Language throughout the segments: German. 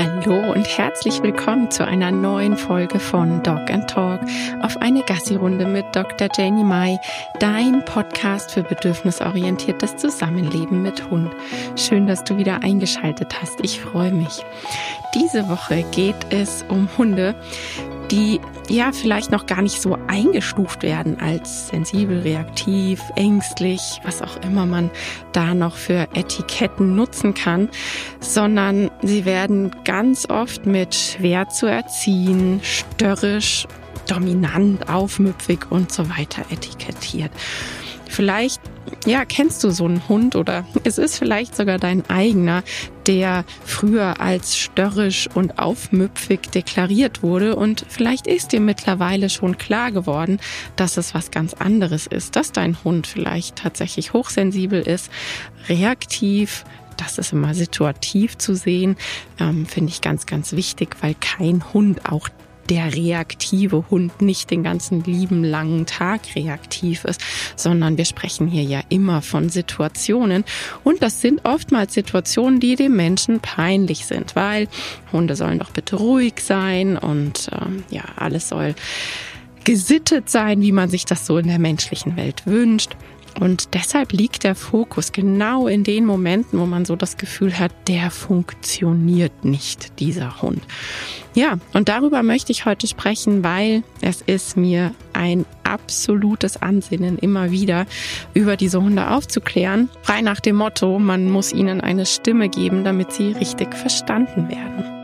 Hallo und herzlich willkommen zu einer neuen Folge von Dog and Talk auf eine Gassi-Runde mit Dr. Janie Mai, dein Podcast für bedürfnisorientiertes Zusammenleben mit Hund. Schön, dass du wieder eingeschaltet hast. Ich freue mich. Diese Woche geht es um Hunde, die ja vielleicht noch gar nicht so eingestuft werden als sensibel, reaktiv, ängstlich, was auch immer man da noch für Etiketten nutzen kann, sondern sie werden ganz oft mit schwer zu erziehen, störrisch, dominant, aufmüpfig und so weiter etikettiert. Vielleicht ja, kennst du so einen Hund oder es ist vielleicht sogar dein eigener, der früher als störrisch und aufmüpfig deklariert wurde und vielleicht ist dir mittlerweile schon klar geworden, dass es was ganz anderes ist, dass dein Hund vielleicht tatsächlich hochsensibel ist, reaktiv, das ist immer situativ zu sehen, ähm, finde ich ganz, ganz wichtig, weil kein Hund auch der reaktive Hund nicht den ganzen lieben langen Tag reaktiv ist, sondern wir sprechen hier ja immer von Situationen und das sind oftmals Situationen, die dem Menschen peinlich sind, weil Hunde sollen doch bitte ruhig sein und ähm, ja, alles soll gesittet sein, wie man sich das so in der menschlichen Welt wünscht. Und deshalb liegt der Fokus genau in den Momenten, wo man so das Gefühl hat, der funktioniert nicht, dieser Hund. Ja, und darüber möchte ich heute sprechen, weil es ist mir ein absolutes Ansinnen, immer wieder über diese Hunde aufzuklären. Frei nach dem Motto, man muss ihnen eine Stimme geben, damit sie richtig verstanden werden.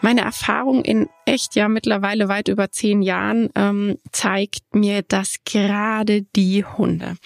Meine Erfahrung in echt ja mittlerweile weit über zehn Jahren ähm, zeigt mir, dass gerade die Hunde,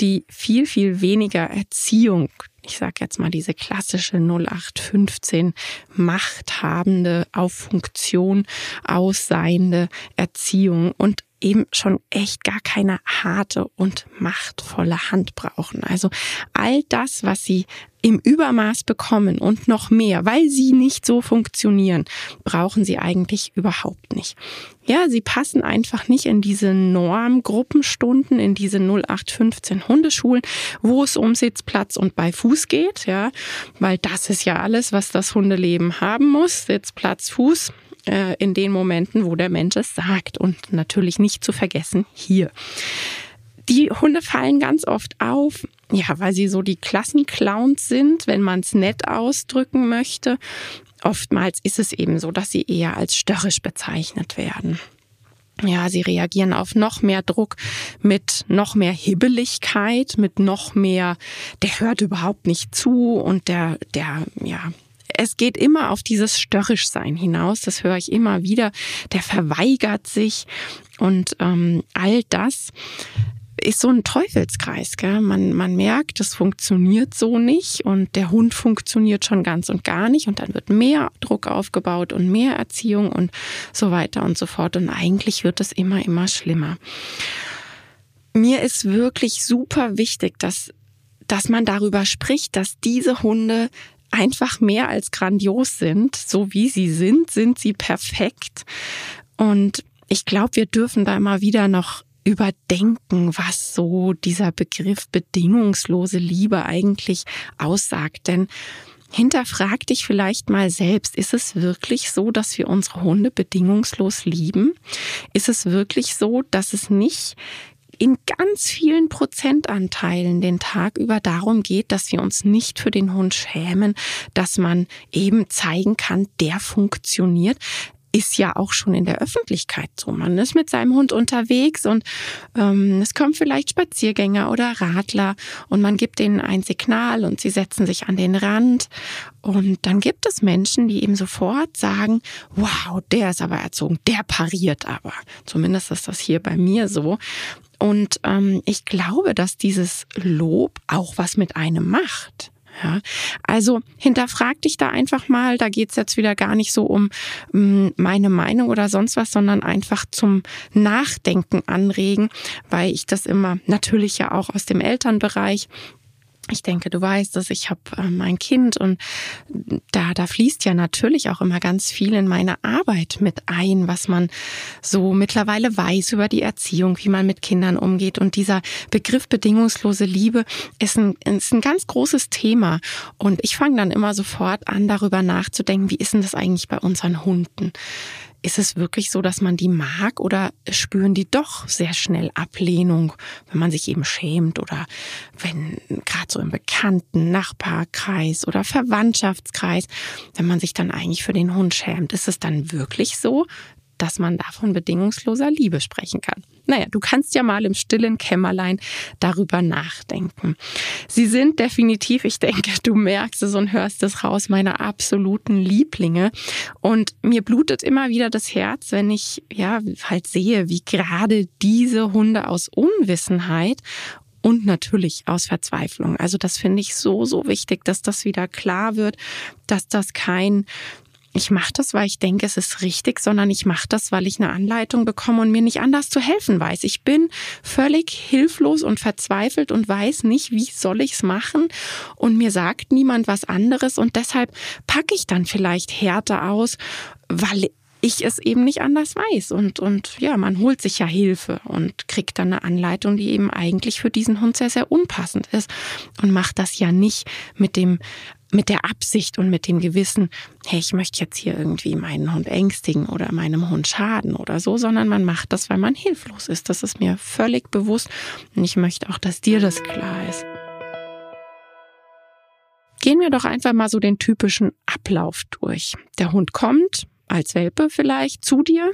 die viel, viel weniger Erziehung ich sage jetzt mal diese klassische 0815 machthabende, auf Funktion ausseiende Erziehung und eben schon echt gar keine harte und machtvolle Hand brauchen. Also all das, was sie im Übermaß bekommen und noch mehr, weil sie nicht so funktionieren, brauchen sie eigentlich überhaupt nicht. Ja, sie passen einfach nicht in diese Normgruppenstunden, in diese 0815 Hundeschulen, wo es um Sitzplatz und bei Fuß geht, ja, weil das ist ja alles, was das Hundeleben haben muss, Sitzplatz, Fuß äh, in den Momenten, wo der Mensch es sagt und natürlich nicht zu vergessen hier. Die Hunde fallen ganz oft auf, ja, weil sie so die Klassenclowns sind, wenn man es nett ausdrücken möchte. Oftmals ist es eben so, dass sie eher als störrisch bezeichnet werden. Ja, sie reagieren auf noch mehr Druck mit noch mehr Hibbeligkeit, mit noch mehr, der hört überhaupt nicht zu und der, der, ja, es geht immer auf dieses Störrischsein hinaus. Das höre ich immer wieder. Der verweigert sich und ähm, all das ist so ein Teufelskreis. Gell? Man, man merkt, es funktioniert so nicht und der Hund funktioniert schon ganz und gar nicht und dann wird mehr Druck aufgebaut und mehr Erziehung und so weiter und so fort und eigentlich wird es immer, immer schlimmer. Mir ist wirklich super wichtig, dass dass man darüber spricht, dass diese Hunde einfach mehr als grandios sind. So wie sie sind, sind sie perfekt. Und ich glaube, wir dürfen da immer wieder noch überdenken, was so dieser Begriff bedingungslose Liebe eigentlich aussagt. Denn hinterfrag dich vielleicht mal selbst, ist es wirklich so, dass wir unsere Hunde bedingungslos lieben? Ist es wirklich so, dass es nicht in ganz vielen Prozentanteilen den Tag über darum geht, dass wir uns nicht für den Hund schämen, dass man eben zeigen kann, der funktioniert ist ja auch schon in der Öffentlichkeit so. Man ist mit seinem Hund unterwegs und ähm, es kommen vielleicht Spaziergänger oder Radler und man gibt ihnen ein Signal und sie setzen sich an den Rand. Und dann gibt es Menschen, die eben sofort sagen, wow, der ist aber erzogen, der pariert aber. Zumindest ist das hier bei mir so. Und ähm, ich glaube, dass dieses Lob auch was mit einem macht. Ja, also hinterfrag dich da einfach mal. Da geht's jetzt wieder gar nicht so um mm, meine Meinung oder sonst was, sondern einfach zum Nachdenken anregen, weil ich das immer natürlich ja auch aus dem Elternbereich ich denke, du weißt dass ich habe ähm, ein Kind und da, da fließt ja natürlich auch immer ganz viel in meine Arbeit mit ein, was man so mittlerweile weiß über die Erziehung, wie man mit Kindern umgeht. Und dieser Begriff bedingungslose Liebe ist ein, ist ein ganz großes Thema. Und ich fange dann immer sofort an, darüber nachzudenken, wie ist denn das eigentlich bei unseren Hunden? Ist es wirklich so, dass man die mag oder spüren die doch sehr schnell Ablehnung, wenn man sich eben schämt oder wenn gerade so im bekannten Nachbarkreis oder Verwandtschaftskreis, wenn man sich dann eigentlich für den Hund schämt, ist es dann wirklich so, dass man da von bedingungsloser Liebe sprechen kann. Naja, du kannst ja mal im stillen Kämmerlein darüber nachdenken. Sie sind definitiv, ich denke, du merkst es und hörst es raus, meine absoluten Lieblinge. Und mir blutet immer wieder das Herz, wenn ich ja halt sehe, wie gerade diese Hunde aus Unwissenheit und natürlich aus Verzweiflung. Also das finde ich so, so wichtig, dass das wieder klar wird, dass das kein ich mache das, weil ich denke, es ist richtig, sondern ich mache das, weil ich eine Anleitung bekomme und mir nicht anders zu helfen weiß. Ich bin völlig hilflos und verzweifelt und weiß nicht, wie soll ich es machen und mir sagt niemand was anderes und deshalb packe ich dann vielleicht härter aus, weil ich es eben nicht anders weiß. Und, und ja, man holt sich ja Hilfe und kriegt dann eine Anleitung, die eben eigentlich für diesen Hund sehr, sehr unpassend ist und macht das ja nicht mit dem mit der Absicht und mit dem Gewissen, hey, ich möchte jetzt hier irgendwie meinen Hund ängstigen oder meinem Hund schaden oder so, sondern man macht das, weil man hilflos ist. Das ist mir völlig bewusst und ich möchte auch, dass dir das klar ist. Gehen wir doch einfach mal so den typischen Ablauf durch. Der Hund kommt als Welpe vielleicht zu dir.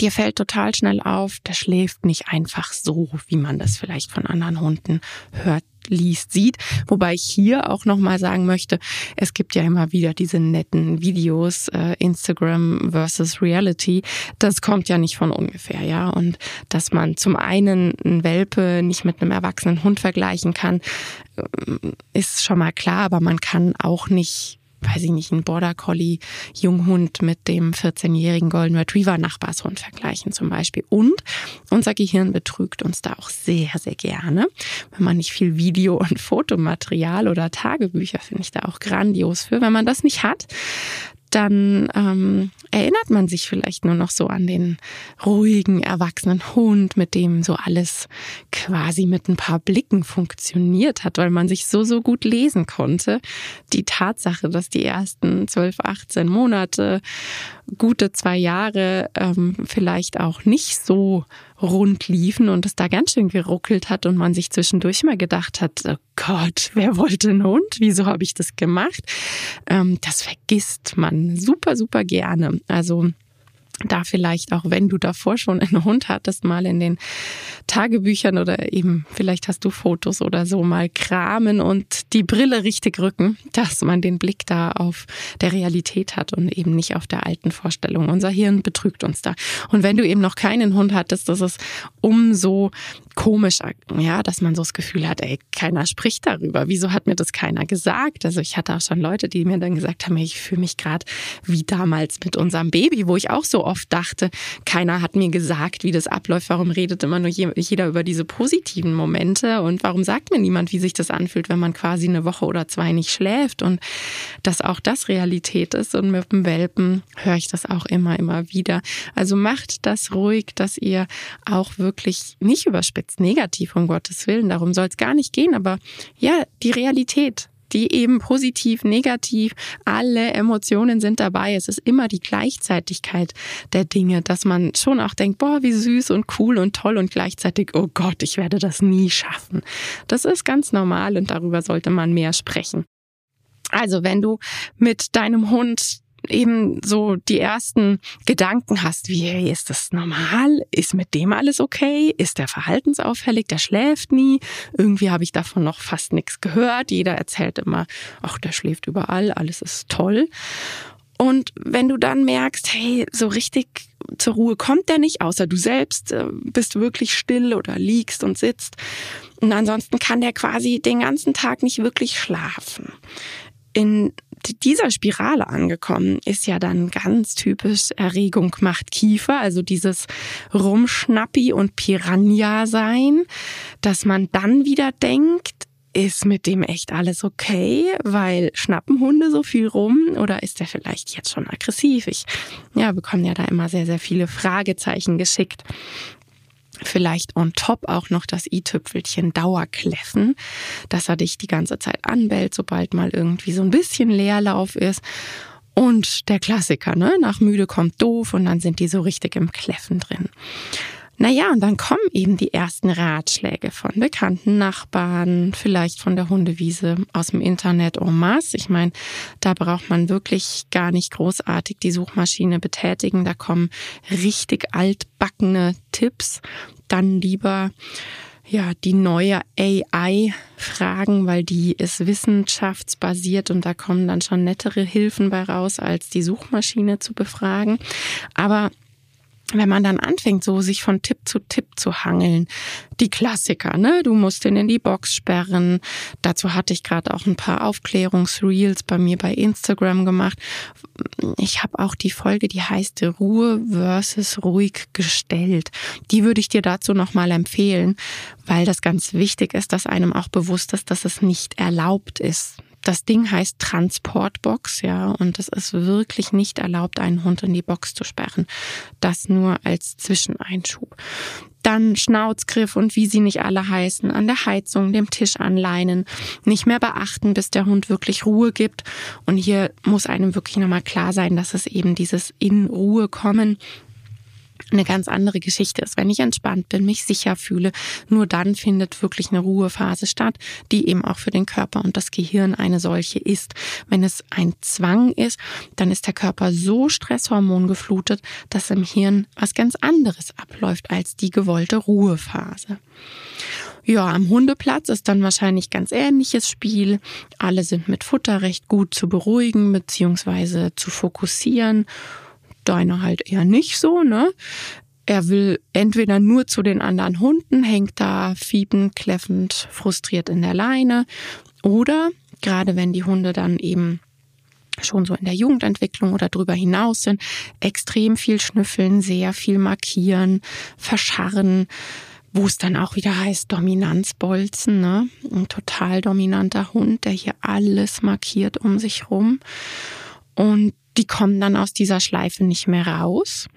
Dir fällt total schnell auf, der schläft nicht einfach so, wie man das vielleicht von anderen Hunden hört liest, sieht. Wobei ich hier auch nochmal sagen möchte, es gibt ja immer wieder diese netten Videos, äh, Instagram versus Reality. Das kommt ja nicht von ungefähr, ja. Und dass man zum einen einen Welpe nicht mit einem erwachsenen Hund vergleichen kann, äh, ist schon mal klar, aber man kann auch nicht weiß ich nicht, ein Border Collie Junghund mit dem 14-jährigen Golden Retriever Nachbarshund vergleichen zum Beispiel. Und unser Gehirn betrügt uns da auch sehr, sehr gerne. Wenn man nicht viel Video- und Fotomaterial oder Tagebücher, finde ich da auch grandios für. Wenn man das nicht hat, dann ähm, erinnert man sich vielleicht nur noch so an den ruhigen, erwachsenen Hund, mit dem so alles quasi mit ein paar Blicken funktioniert hat, weil man sich so, so gut lesen konnte. Die Tatsache, dass die ersten 12, 18 Monate, gute zwei Jahre ähm, vielleicht auch nicht so rund liefen und es da ganz schön geruckelt hat und man sich zwischendurch mal gedacht hat, oh Gott, wer wollte einen Hund? Wieso habe ich das gemacht? Ähm, das vergisst man super, super gerne. Also da vielleicht auch, wenn du davor schon einen Hund hattest, mal in den Tagebüchern oder eben vielleicht hast du Fotos oder so mal kramen und die Brille richtig rücken, dass man den Blick da auf der Realität hat und eben nicht auf der alten Vorstellung. Unser Hirn betrügt uns da. Und wenn du eben noch keinen Hund hattest, das ist umso komischer, ja, dass man so das Gefühl hat, ey, keiner spricht darüber. Wieso hat mir das keiner gesagt? Also ich hatte auch schon Leute, die mir dann gesagt haben, ich fühle mich gerade wie damals mit unserem Baby, wo ich auch so oft dachte, keiner hat mir gesagt, wie das abläuft. Warum redet immer nur jeder über diese positiven Momente? Und warum sagt mir niemand, wie sich das anfühlt, wenn man quasi eine Woche oder zwei nicht schläft? Und dass auch das Realität ist. Und mit dem Welpen höre ich das auch immer, immer wieder. Also macht das ruhig, dass ihr auch wirklich nicht überspitzt negativ, um Gottes Willen. Darum soll es gar nicht gehen. Aber ja, die Realität die eben positiv, negativ, alle Emotionen sind dabei. Es ist immer die Gleichzeitigkeit der Dinge, dass man schon auch denkt, boah, wie süß und cool und toll und gleichzeitig, oh Gott, ich werde das nie schaffen. Das ist ganz normal und darüber sollte man mehr sprechen. Also wenn du mit deinem Hund eben so die ersten Gedanken hast, wie hey, ist das normal? Ist mit dem alles okay? Ist der verhaltensauffällig? Der schläft nie. Irgendwie habe ich davon noch fast nichts gehört. Jeder erzählt immer, ach, der schläft überall, alles ist toll. Und wenn du dann merkst, hey, so richtig zur Ruhe kommt der nicht, außer du selbst äh, bist wirklich still oder liegst und sitzt. Und ansonsten kann der quasi den ganzen Tag nicht wirklich schlafen. In dieser Spirale angekommen ist ja dann ganz typisch Erregung macht Kiefer, also dieses Rumschnappi und Piranha sein, dass man dann wieder denkt, ist mit dem echt alles okay? Weil schnappen Hunde so viel rum oder ist der vielleicht jetzt schon aggressiv? Ich ja, bekomme ja da immer sehr, sehr viele Fragezeichen geschickt. Vielleicht on top auch noch das i-Tüpfelchen Dauerkläffen, dass er dich die ganze Zeit anbellt, sobald mal irgendwie so ein bisschen Leerlauf ist. Und der Klassiker, ne? Nach müde kommt doof und dann sind die so richtig im Kläffen drin. Naja, und dann kommen eben die ersten Ratschläge von bekannten Nachbarn, vielleicht von der Hundewiese aus dem Internet en masse. Ich meine, da braucht man wirklich gar nicht großartig die Suchmaschine betätigen. Da kommen richtig altbackene Tipps. Dann lieber ja, die neue AI fragen, weil die ist wissenschaftsbasiert und da kommen dann schon nettere Hilfen bei raus, als die Suchmaschine zu befragen. Aber wenn man dann anfängt, so sich von Tipp zu Tipp zu hangeln, die Klassiker, ne? Du musst ihn in die Box sperren. Dazu hatte ich gerade auch ein paar Aufklärungsreels bei mir bei Instagram gemacht. Ich habe auch die Folge, die heißt Ruhe versus ruhig gestellt. Die würde ich dir dazu nochmal empfehlen, weil das ganz wichtig ist, dass einem auch bewusst ist, dass es nicht erlaubt ist, das Ding heißt Transportbox, ja, und es ist wirklich nicht erlaubt, einen Hund in die Box zu sperren. Das nur als Zwischeneinschub. Dann Schnauzgriff und wie sie nicht alle heißen, an der Heizung, dem Tisch anleinen, nicht mehr beachten, bis der Hund wirklich Ruhe gibt. Und hier muss einem wirklich nochmal klar sein, dass es eben dieses in Ruhe kommen eine ganz andere Geschichte ist. Wenn ich entspannt bin, mich sicher fühle, nur dann findet wirklich eine Ruhephase statt, die eben auch für den Körper und das Gehirn eine solche ist. Wenn es ein Zwang ist, dann ist der Körper so stresshormongeflutet, dass im Hirn was ganz anderes abläuft als die gewollte Ruhephase. Ja, am Hundeplatz ist dann wahrscheinlich ganz ähnliches Spiel. Alle sind mit Futter recht gut zu beruhigen bzw. zu fokussieren deiner halt eher nicht so, ne? Er will entweder nur zu den anderen Hunden, hängt da fiebend, kläffend, frustriert in der Leine. Oder gerade wenn die Hunde dann eben schon so in der Jugendentwicklung oder drüber hinaus sind, extrem viel schnüffeln, sehr viel markieren, verscharren, wo es dann auch wieder heißt Dominanzbolzen, ne? Ein total dominanter Hund, der hier alles markiert um sich rum. Und die kommen dann aus dieser Schleife nicht mehr raus.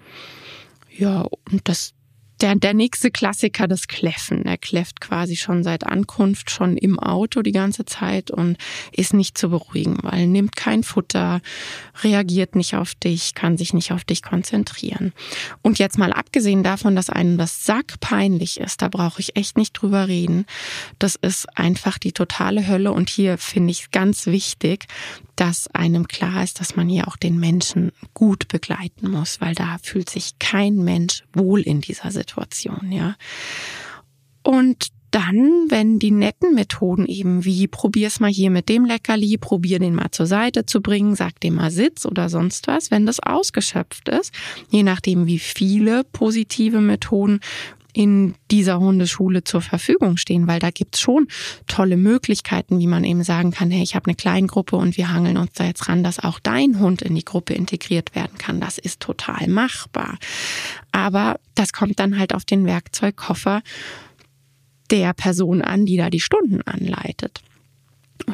Ja, und das der, der nächste Klassiker, das Kläffen. Er kläfft quasi schon seit Ankunft, schon im Auto die ganze Zeit und ist nicht zu beruhigen, weil nimmt kein Futter, reagiert nicht auf dich, kann sich nicht auf dich konzentrieren. Und jetzt mal abgesehen davon, dass einem das Sack peinlich ist, da brauche ich echt nicht drüber reden. Das ist einfach die totale Hölle und hier finde ich ganz wichtig, dass einem klar ist, dass man hier auch den Menschen gut begleiten muss, weil da fühlt sich kein Mensch wohl in dieser Situation, ja. Und dann, wenn die netten Methoden eben wie probier's mal hier mit dem Leckerli, probier den mal zur Seite zu bringen, sag dem mal Sitz oder sonst was, wenn das ausgeschöpft ist, je nachdem wie viele positive Methoden in dieser Hundeschule zur Verfügung stehen, weil da gibt's schon tolle Möglichkeiten, wie man eben sagen kann, hey, ich habe eine Kleingruppe und wir hangeln uns da jetzt ran, dass auch dein Hund in die Gruppe integriert werden kann. Das ist total machbar. Aber das kommt dann halt auf den Werkzeugkoffer der Person an, die da die Stunden anleitet.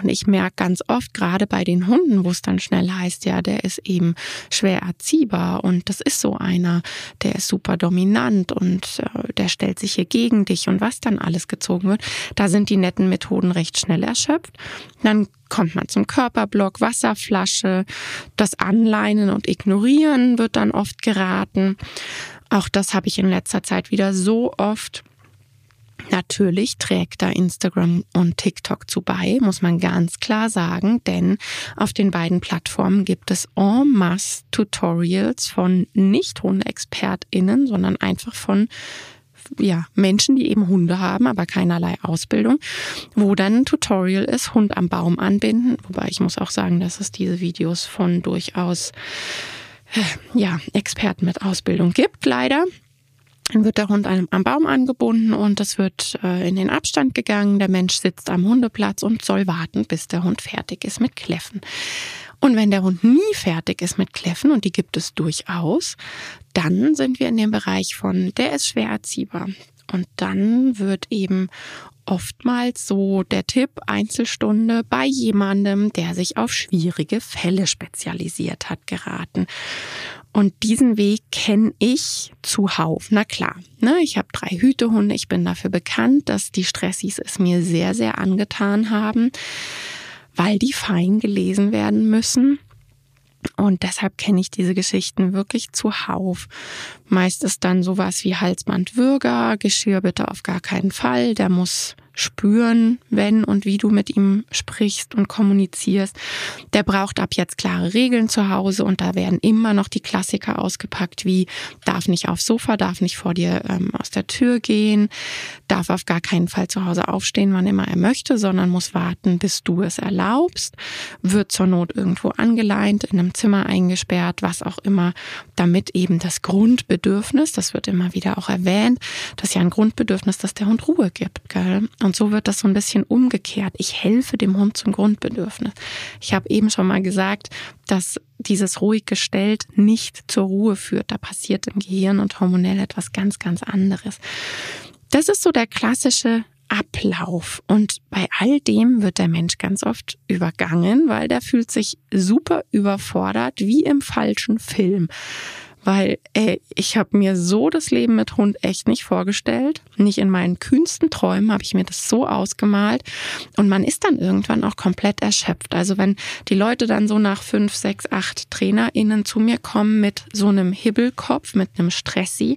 Und ich merke ganz oft, gerade bei den Hunden, wo es dann schnell heißt, ja, der ist eben schwer erziehbar und das ist so einer, der ist super dominant und äh, der stellt sich hier gegen dich und was dann alles gezogen wird, da sind die netten Methoden recht schnell erschöpft. Dann kommt man zum Körperblock, Wasserflasche, das Anleinen und Ignorieren wird dann oft geraten. Auch das habe ich in letzter Zeit wieder so oft Natürlich trägt da Instagram und TikTok zu bei, muss man ganz klar sagen, denn auf den beiden Plattformen gibt es en masse Tutorials von nicht Hundeexpertinnen, sondern einfach von ja, Menschen, die eben Hunde haben, aber keinerlei Ausbildung, wo dann ein Tutorial ist, Hund am Baum anbinden. Wobei ich muss auch sagen, dass es diese Videos von durchaus äh, ja, Experten mit Ausbildung gibt, leider. Dann wird der Hund am Baum angebunden und es wird äh, in den Abstand gegangen. Der Mensch sitzt am Hundeplatz und soll warten, bis der Hund fertig ist mit Kläffen. Und wenn der Hund nie fertig ist mit Kläffen, und die gibt es durchaus, dann sind wir in dem Bereich von, der ist schwer erziehbar. Und dann wird eben oftmals so der Tipp, Einzelstunde bei jemandem, der sich auf schwierige Fälle spezialisiert hat, geraten. Und diesen Weg kenne ich zuhauf. Na klar, ne, ich habe drei Hütehunde. Ich bin dafür bekannt, dass die Stressis es mir sehr, sehr angetan haben, weil die fein gelesen werden müssen. Und deshalb kenne ich diese Geschichten wirklich zuhauf. Meist ist dann sowas wie Halsbandwürger, Geschirr bitte auf gar keinen Fall, der muss spüren, wenn und wie du mit ihm sprichst und kommunizierst. Der braucht ab jetzt klare Regeln zu Hause und da werden immer noch die Klassiker ausgepackt, wie darf nicht aufs Sofa, darf nicht vor dir ähm, aus der Tür gehen, darf auf gar keinen Fall zu Hause aufstehen, wann immer er möchte, sondern muss warten, bis du es erlaubst, wird zur Not irgendwo angeleint, in einem Zimmer eingesperrt, was auch immer, damit eben das Grundbedürfnis, das wird immer wieder auch erwähnt, das ist ja ein Grundbedürfnis, dass der Hund Ruhe gibt, gell? Und so wird das so ein bisschen umgekehrt. Ich helfe dem Hund zum Grundbedürfnis. Ich habe eben schon mal gesagt, dass dieses ruhig gestellt nicht zur Ruhe führt. Da passiert im Gehirn und hormonell etwas ganz, ganz anderes. Das ist so der klassische Ablauf. Und bei all dem wird der Mensch ganz oft übergangen, weil der fühlt sich super überfordert, wie im falschen Film weil ey, ich habe mir so das Leben mit Hund echt nicht vorgestellt. Nicht in meinen kühnsten Träumen habe ich mir das so ausgemalt. Und man ist dann irgendwann auch komplett erschöpft. Also wenn die Leute dann so nach fünf, sechs, acht TrainerInnen zu mir kommen mit so einem Hibbelkopf, mit einem Stressi,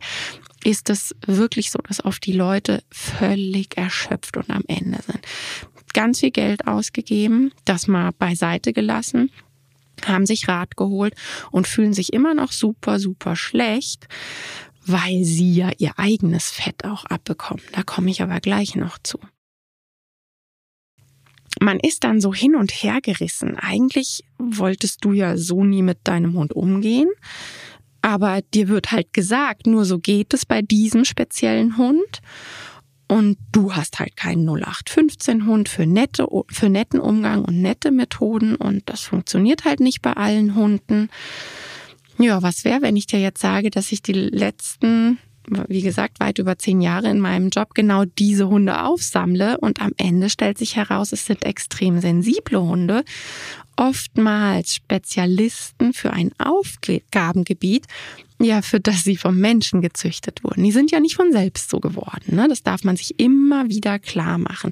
ist es wirklich so, dass oft die Leute völlig erschöpft und am Ende sind. Ganz viel Geld ausgegeben, das mal beiseite gelassen haben sich Rat geholt und fühlen sich immer noch super, super schlecht, weil sie ja ihr eigenes Fett auch abbekommen. Da komme ich aber gleich noch zu. Man ist dann so hin und her gerissen. Eigentlich wolltest du ja so nie mit deinem Hund umgehen. Aber dir wird halt gesagt, nur so geht es bei diesem speziellen Hund und du hast halt keinen 0815 Hund für nette, für netten Umgang und nette Methoden. Und das funktioniert halt nicht bei allen Hunden. Ja, was wäre, wenn ich dir jetzt sage, dass ich die letzten, wie gesagt, weit über zehn Jahre in meinem Job genau diese Hunde aufsammle. Und am Ende stellt sich heraus, es sind extrem sensible Hunde. Oftmals Spezialisten für ein Aufgabengebiet, ja, für das sie vom Menschen gezüchtet wurden. Die sind ja nicht von selbst so geworden. Ne? Das darf man sich immer wieder klar machen,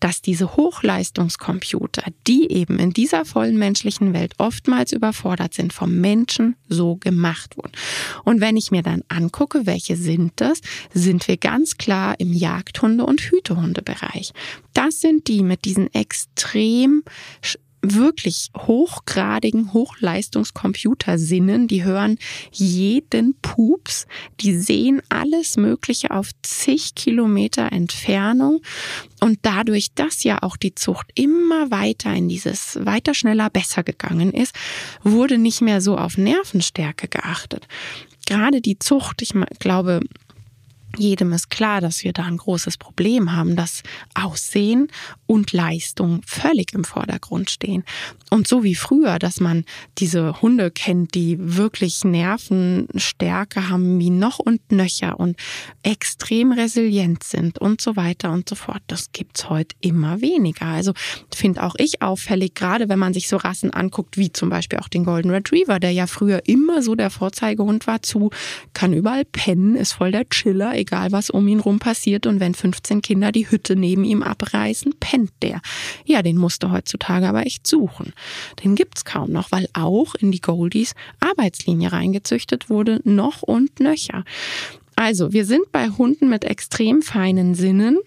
dass diese Hochleistungscomputer, die eben in dieser vollen menschlichen Welt oftmals überfordert sind, vom Menschen so gemacht wurden. Und wenn ich mir dann angucke, welche sind das, sind wir ganz klar im Jagdhunde- und Hütehundebereich. Das sind die mit diesen extrem wirklich hochgradigen Hochleistungscomputersinnen, die hören jeden Pups, die sehen alles Mögliche auf zig Kilometer Entfernung und dadurch, dass ja auch die Zucht immer weiter in dieses weiter schneller besser gegangen ist, wurde nicht mehr so auf Nervenstärke geachtet. Gerade die Zucht, ich glaube, jedem ist klar, dass wir da ein großes Problem haben, dass Aussehen und Leistung völlig im Vordergrund stehen. Und so wie früher, dass man diese Hunde kennt, die wirklich Nervenstärke haben wie noch und nöcher und extrem resilient sind und so weiter und so fort. Das gibt's heute immer weniger. Also finde auch ich auffällig, gerade wenn man sich so Rassen anguckt, wie zum Beispiel auch den Golden Retriever, der ja früher immer so der Vorzeigehund war zu, kann überall pennen, ist voll der Chiller, egal was um ihn rum passiert. Und wenn 15 Kinder die Hütte neben ihm abreißen, pennt der. Ja, den musste heutzutage aber echt suchen. Den gibt's kaum noch, weil auch in die Goldies Arbeitslinie reingezüchtet wurde, noch und nöcher. Also, wir sind bei Hunden mit extrem feinen Sinnen.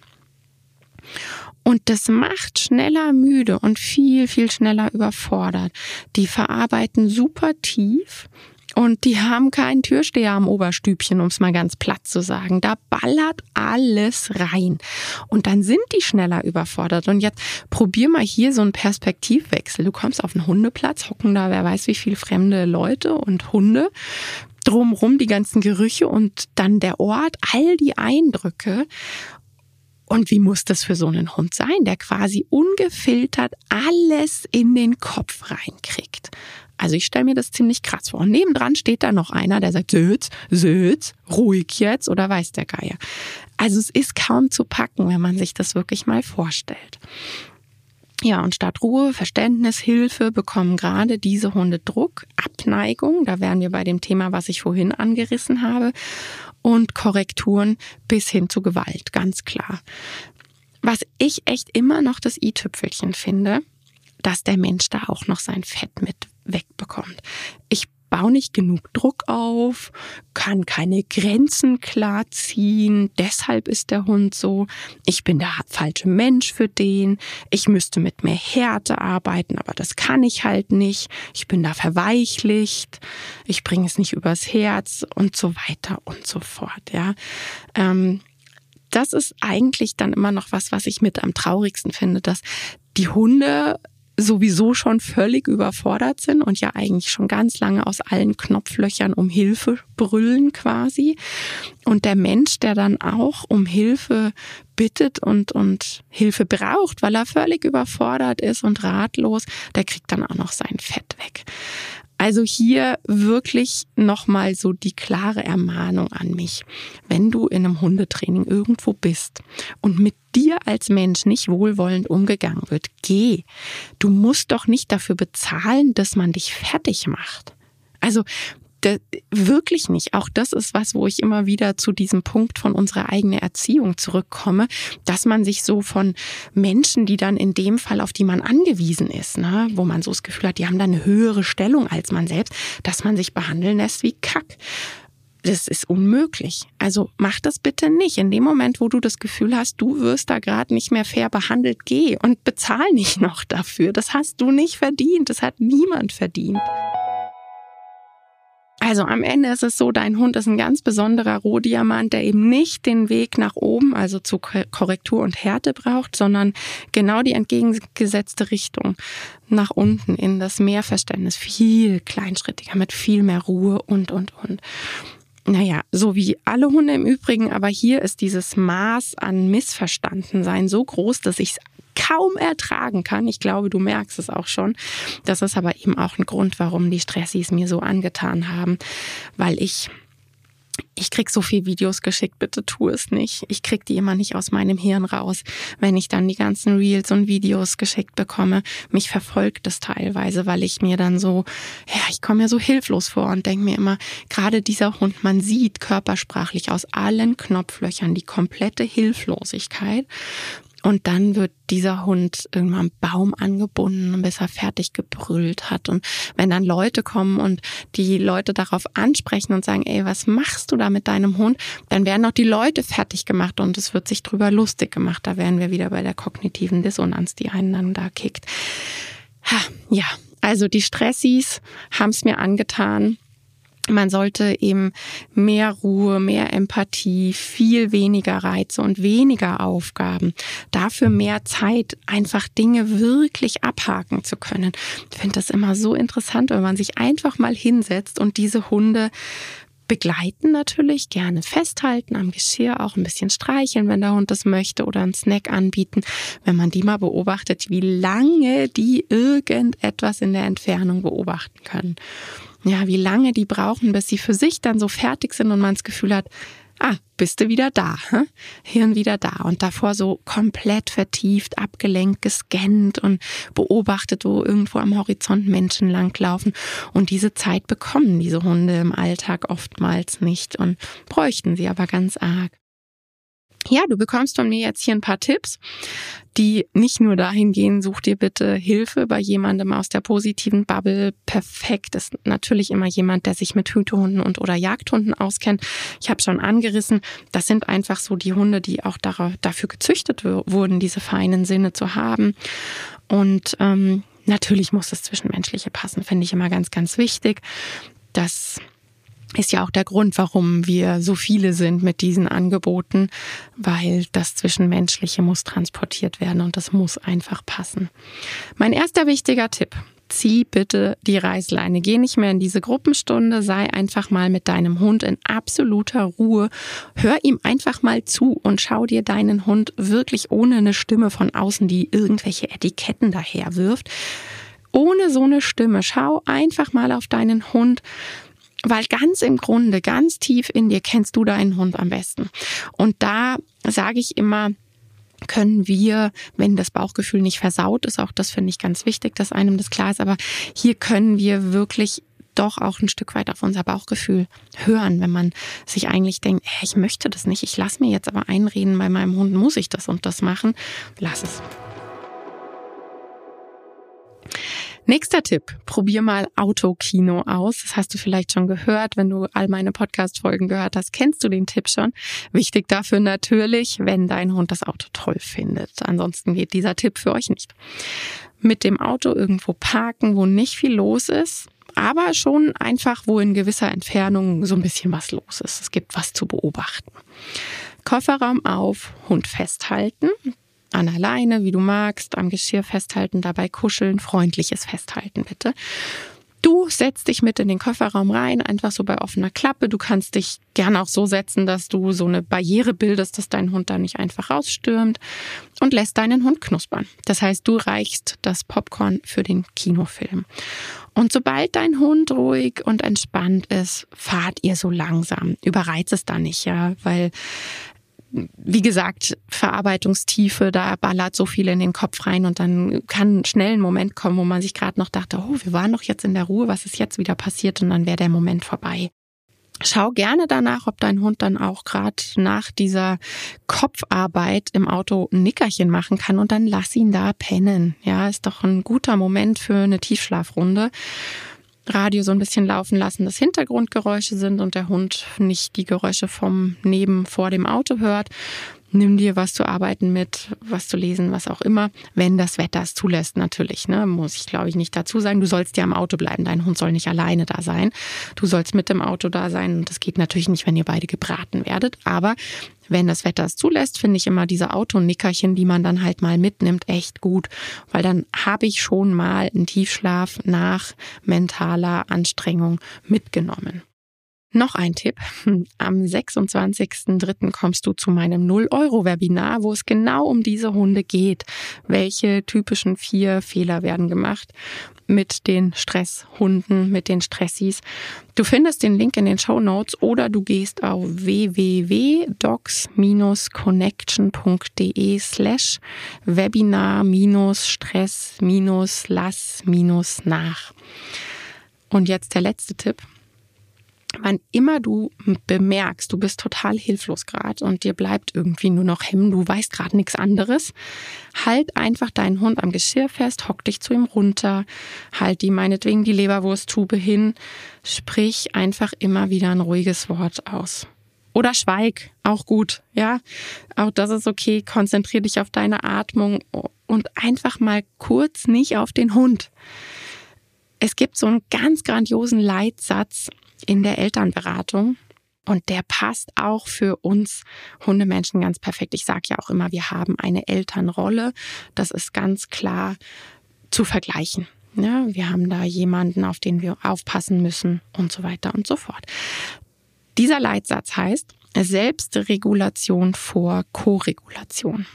Und das macht schneller müde und viel, viel schneller überfordert. Die verarbeiten super tief und die haben keinen Türsteher am Oberstübchen, um es mal ganz platt zu sagen. Da ballert alles rein. Und dann sind die schneller überfordert. Und jetzt probier mal hier so einen Perspektivwechsel. Du kommst auf einen Hundeplatz, hocken da wer weiß wie viel fremde Leute und Hunde. Drumrum die ganzen Gerüche und dann der Ort, all die Eindrücke. Und wie muss das für so einen Hund sein, der quasi ungefiltert alles in den Kopf reinkriegt? Also ich stelle mir das ziemlich krass vor. Und nebendran steht da noch einer, der sagt, Sitz, Sitz, ruhig jetzt oder weiß der Geier. Also es ist kaum zu packen, wenn man sich das wirklich mal vorstellt. Ja, und statt Ruhe, Verständnis, Hilfe bekommen gerade diese Hunde Druck, Abneigung, da wären wir bei dem Thema, was ich vorhin angerissen habe, und Korrekturen bis hin zu Gewalt, ganz klar. Was ich echt immer noch das i-Tüpfelchen finde, dass der Mensch da auch noch sein Fett mit wegbekommt. Ich baue nicht genug Druck auf, kann keine Grenzen klar ziehen, deshalb ist der Hund so, ich bin der falsche Mensch für den, ich müsste mit mehr Härte arbeiten, aber das kann ich halt nicht, ich bin da verweichlicht, ich bringe es nicht übers Herz und so weiter und so fort, ja. Ähm, das ist eigentlich dann immer noch was, was ich mit am traurigsten finde, dass die Hunde sowieso schon völlig überfordert sind und ja eigentlich schon ganz lange aus allen Knopflöchern um Hilfe brüllen quasi. Und der Mensch, der dann auch um Hilfe bittet und, und Hilfe braucht, weil er völlig überfordert ist und ratlos, der kriegt dann auch noch sein Fett weg. Also hier wirklich nochmal so die klare Ermahnung an mich. Wenn du in einem Hundetraining irgendwo bist und mit dir als Mensch nicht wohlwollend umgegangen wird, geh. Du musst doch nicht dafür bezahlen, dass man dich fertig macht. Also das, wirklich nicht. Auch das ist was, wo ich immer wieder zu diesem Punkt von unserer eigenen Erziehung zurückkomme, dass man sich so von Menschen, die dann in dem Fall, auf die man angewiesen ist, ne, wo man so das Gefühl hat, die haben dann eine höhere Stellung als man selbst, dass man sich behandeln lässt wie Kack. Das ist unmöglich. Also mach das bitte nicht. In dem Moment, wo du das Gefühl hast, du wirst da gerade nicht mehr fair behandelt, geh und bezahl nicht noch dafür. Das hast du nicht verdient. Das hat niemand verdient. Also am Ende ist es so, dein Hund ist ein ganz besonderer Rohdiamant, der eben nicht den Weg nach oben, also zu Korrektur und Härte braucht, sondern genau die entgegengesetzte Richtung nach unten in das Mehrverständnis, viel kleinschrittiger, mit viel mehr Ruhe und, und, und. Naja, so wie alle Hunde im Übrigen, aber hier ist dieses Maß an Missverstandensein so groß, dass ich es kaum ertragen kann. Ich glaube, du merkst es auch schon. Das ist aber eben auch ein Grund, warum die Stressis mir so angetan haben, weil ich ich krieg so viel Videos geschickt, bitte tu es nicht. Ich krieg die immer nicht aus meinem Hirn raus, wenn ich dann die ganzen Reels und Videos geschickt bekomme. Mich verfolgt das teilweise, weil ich mir dann so, ja, ich komme mir so hilflos vor und denke mir immer, gerade dieser Hund, man sieht körpersprachlich aus allen Knopflöchern die komplette Hilflosigkeit. Und dann wird dieser Hund irgendwann am Baum angebunden, bis er fertig gebrüllt hat. Und wenn dann Leute kommen und die Leute darauf ansprechen und sagen, ey, was machst du da mit deinem Hund? Dann werden auch die Leute fertig gemacht und es wird sich drüber lustig gemacht. Da wären wir wieder bei der kognitiven Dissonanz, die einen dann da kickt. Ja, also die Stressis haben es mir angetan man sollte eben mehr Ruhe, mehr Empathie, viel weniger Reize und weniger Aufgaben, dafür mehr Zeit, einfach Dinge wirklich abhaken zu können. Ich finde das immer so interessant, wenn man sich einfach mal hinsetzt und diese Hunde begleiten natürlich, gerne festhalten, am Geschirr auch ein bisschen streicheln, wenn der Hund das möchte oder einen Snack anbieten. Wenn man die mal beobachtet, wie lange die irgendetwas in der Entfernung beobachten können ja, wie lange die brauchen, bis sie für sich dann so fertig sind und man das Gefühl hat, ah, bist du wieder da, hm? Hirn wieder da und davor so komplett vertieft, abgelenkt, gescannt und beobachtet, wo irgendwo am Horizont Menschen langlaufen und diese Zeit bekommen diese Hunde im Alltag oftmals nicht und bräuchten sie aber ganz arg. Ja, du bekommst von mir jetzt hier ein paar Tipps, die nicht nur dahin gehen, such dir bitte Hilfe bei jemandem aus der positiven Bubble. Perfekt ist natürlich immer jemand, der sich mit Hütehunden und oder Jagdhunden auskennt. Ich habe schon angerissen, das sind einfach so die Hunde, die auch dafür gezüchtet wurden, diese feinen Sinne zu haben. Und ähm, natürlich muss das Zwischenmenschliche passen, finde ich immer ganz, ganz wichtig. Das ist ja auch der Grund, warum wir so viele sind mit diesen Angeboten, weil das Zwischenmenschliche muss transportiert werden und das muss einfach passen. Mein erster wichtiger Tipp. Zieh bitte die Reißleine. Geh nicht mehr in diese Gruppenstunde. Sei einfach mal mit deinem Hund in absoluter Ruhe. Hör ihm einfach mal zu und schau dir deinen Hund wirklich ohne eine Stimme von außen, die irgendwelche Etiketten daher wirft ohne so eine Stimme. Schau einfach mal auf deinen Hund weil ganz im Grunde, ganz tief in dir kennst du deinen Hund am besten. Und da sage ich immer, können wir, wenn das Bauchgefühl nicht versaut ist, auch das finde ich ganz wichtig, dass einem das klar ist, aber hier können wir wirklich doch auch ein Stück weit auf unser Bauchgefühl hören, wenn man sich eigentlich denkt, hey, ich möchte das nicht, ich lasse mir jetzt aber einreden, bei meinem Hund muss ich das und das machen, lass es. Nächster Tipp, probier mal Autokino aus. Das hast du vielleicht schon gehört, wenn du all meine Podcast-Folgen gehört hast, kennst du den Tipp schon. Wichtig dafür natürlich, wenn dein Hund das Auto toll findet. Ansonsten geht dieser Tipp für euch nicht. Mit dem Auto irgendwo parken, wo nicht viel los ist, aber schon einfach, wo in gewisser Entfernung so ein bisschen was los ist. Es gibt was zu beobachten. Kofferraum auf, Hund festhalten an der Leine, wie du magst, am Geschirr festhalten, dabei kuscheln, freundliches Festhalten bitte. Du setzt dich mit in den Kofferraum rein, einfach so bei offener Klappe. Du kannst dich gerne auch so setzen, dass du so eine Barriere bildest, dass dein Hund da nicht einfach rausstürmt und lässt deinen Hund knuspern. Das heißt, du reichst das Popcorn für den Kinofilm. Und sobald dein Hund ruhig und entspannt ist, fahrt ihr so langsam. Überreizt es da nicht, ja, weil wie gesagt, Verarbeitungstiefe, da ballert so viel in den Kopf rein und dann kann schnell ein Moment kommen, wo man sich gerade noch dachte, oh, wir waren doch jetzt in der Ruhe, was ist jetzt wieder passiert und dann wäre der Moment vorbei. Schau gerne danach, ob dein Hund dann auch gerade nach dieser Kopfarbeit im Auto ein Nickerchen machen kann und dann lass ihn da pennen. Ja, ist doch ein guter Moment für eine Tiefschlafrunde. Radio so ein bisschen laufen lassen, dass Hintergrundgeräusche sind und der Hund nicht die Geräusche vom Neben vor dem Auto hört. Nimm dir was zu arbeiten mit, was zu lesen, was auch immer, wenn das Wetter es zulässt, natürlich. Ne? Muss ich, glaube ich, nicht dazu sagen. Du sollst ja im Auto bleiben. Dein Hund soll nicht alleine da sein. Du sollst mit dem Auto da sein. Und das geht natürlich nicht, wenn ihr beide gebraten werdet. Aber wenn das Wetter es zulässt, finde ich immer diese Autonickerchen, die man dann halt mal mitnimmt, echt gut. Weil dann habe ich schon mal einen Tiefschlaf nach mentaler Anstrengung mitgenommen. Noch ein Tipp. Am 26.03. kommst du zu meinem 0-Euro-Webinar, wo es genau um diese Hunde geht. Welche typischen vier Fehler werden gemacht mit den Stresshunden, mit den Stressis. Du findest den Link in den Show Notes oder du gehst auf www.docs-connection.de slash Webinar-Stress-Lass-Nach. Und jetzt der letzte Tipp wann immer du bemerkst, du bist total hilflos gerade und dir bleibt irgendwie nur noch hemmen, du weißt gerade nichts anderes, halt einfach deinen Hund am Geschirr fest, hock dich zu ihm runter, halt die meinetwegen die Leberwursttube hin, sprich einfach immer wieder ein ruhiges Wort aus. Oder schweig, auch gut, ja. Auch das ist okay. Konzentrier dich auf deine Atmung und einfach mal kurz nicht auf den Hund. Es gibt so einen ganz grandiosen Leitsatz, in der Elternberatung. Und der passt auch für uns Hundemenschen ganz perfekt. Ich sage ja auch immer, wir haben eine Elternrolle. Das ist ganz klar zu vergleichen. Ja, wir haben da jemanden, auf den wir aufpassen müssen und so weiter und so fort. Dieser Leitsatz heißt Selbstregulation vor Koregulation.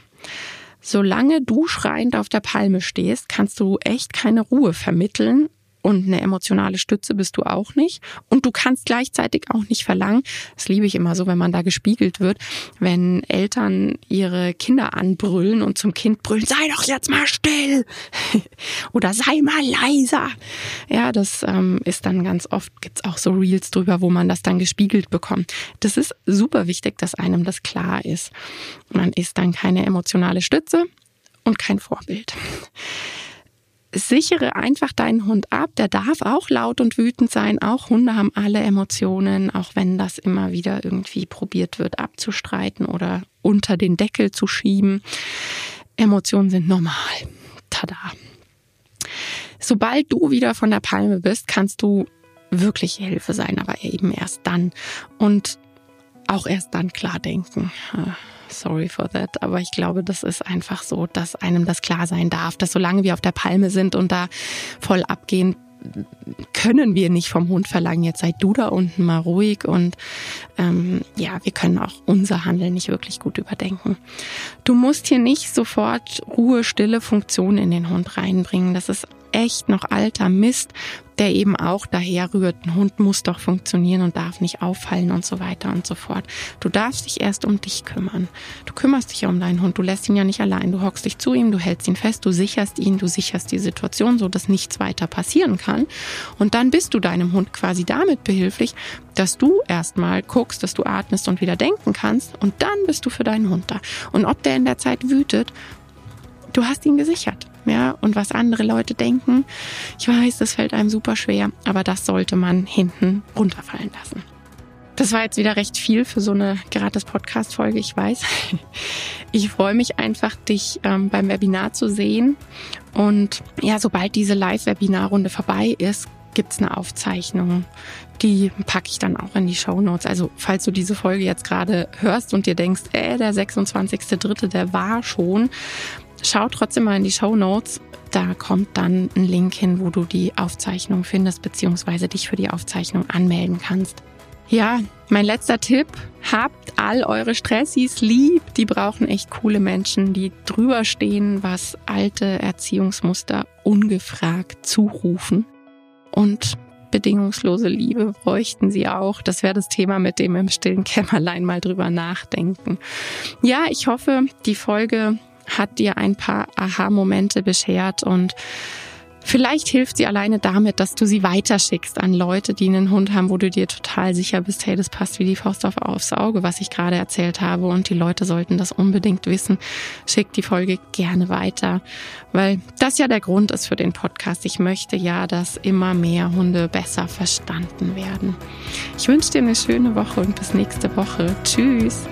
Solange du schreiend auf der Palme stehst, kannst du echt keine Ruhe vermitteln und eine emotionale Stütze bist du auch nicht. Und du kannst gleichzeitig auch nicht verlangen, das liebe ich immer so, wenn man da gespiegelt wird, wenn Eltern ihre Kinder anbrüllen und zum Kind brüllen, sei doch jetzt mal still oder sei mal leiser. Ja, das ähm, ist dann ganz oft, gibt's auch so Reels drüber, wo man das dann gespiegelt bekommt. Das ist super wichtig, dass einem das klar ist. Man ist dann keine emotionale Stütze und kein Vorbild sichere einfach deinen Hund ab. Der darf auch laut und wütend sein. Auch Hunde haben alle Emotionen, auch wenn das immer wieder irgendwie probiert wird abzustreiten oder unter den Deckel zu schieben. Emotionen sind normal. Tada. Sobald du wieder von der Palme bist, kannst du wirklich Hilfe sein, aber eben erst dann. Und auch erst dann klar denken sorry for that. Aber ich glaube, das ist einfach so, dass einem das klar sein darf, dass solange wir auf der Palme sind und da voll abgehen, können wir nicht vom Hund verlangen, jetzt sei du da unten mal ruhig und ähm, ja, wir können auch unser Handeln nicht wirklich gut überdenken. Du musst hier nicht sofort Ruhe, stille Funktion in den Hund reinbringen. Das ist echt noch alter Mist, der eben auch daher rührt, ein Hund muss doch funktionieren und darf nicht auffallen und so weiter und so fort. Du darfst dich erst um dich kümmern. Du kümmerst dich ja um deinen Hund, du lässt ihn ja nicht allein, du hockst dich zu ihm, du hältst ihn fest, du sicherst ihn, du sicherst die Situation, so dass nichts weiter passieren kann. Und dann bist du deinem Hund quasi damit behilflich, dass du erstmal guckst, dass du atmest und wieder denken kannst und dann bist du für deinen Hund da. Und ob der in der Zeit wütet, du hast ihn gesichert ja, und was andere Leute denken. Ich weiß, das fällt einem super schwer, aber das sollte man hinten runterfallen lassen. Das war jetzt wieder recht viel für so eine gratis Podcast-Folge, ich weiß. Ich freue mich einfach, dich ähm, beim Webinar zu sehen. Und ja, sobald diese Live-Webinar-Runde vorbei ist, gibt's eine Aufzeichnung. Die packe ich dann auch in die Show Notes. Also falls du diese Folge jetzt gerade hörst und dir denkst, äh, der 26.3., der war schon, schau trotzdem mal in die Show Notes. Da kommt dann ein Link hin, wo du die Aufzeichnung findest, beziehungsweise dich für die Aufzeichnung anmelden kannst. Ja, mein letzter Tipp. Habt all eure Stressis lieb. Die brauchen echt coole Menschen, die drüber stehen, was alte Erziehungsmuster ungefragt zurufen. Und bedingungslose Liebe bräuchten sie auch. Das wäre das Thema, mit dem im stillen Kämmerlein mal drüber nachdenken. Ja, ich hoffe, die Folge hat dir ein paar Aha-Momente beschert und Vielleicht hilft sie alleine damit, dass du sie weiterschickst an Leute, die einen Hund haben, wo du dir total sicher bist, hey, das passt wie die Faust auf, aufs Auge, was ich gerade erzählt habe. Und die Leute sollten das unbedingt wissen. Schick die Folge gerne weiter, weil das ja der Grund ist für den Podcast. Ich möchte ja, dass immer mehr Hunde besser verstanden werden. Ich wünsche dir eine schöne Woche und bis nächste Woche. Tschüss.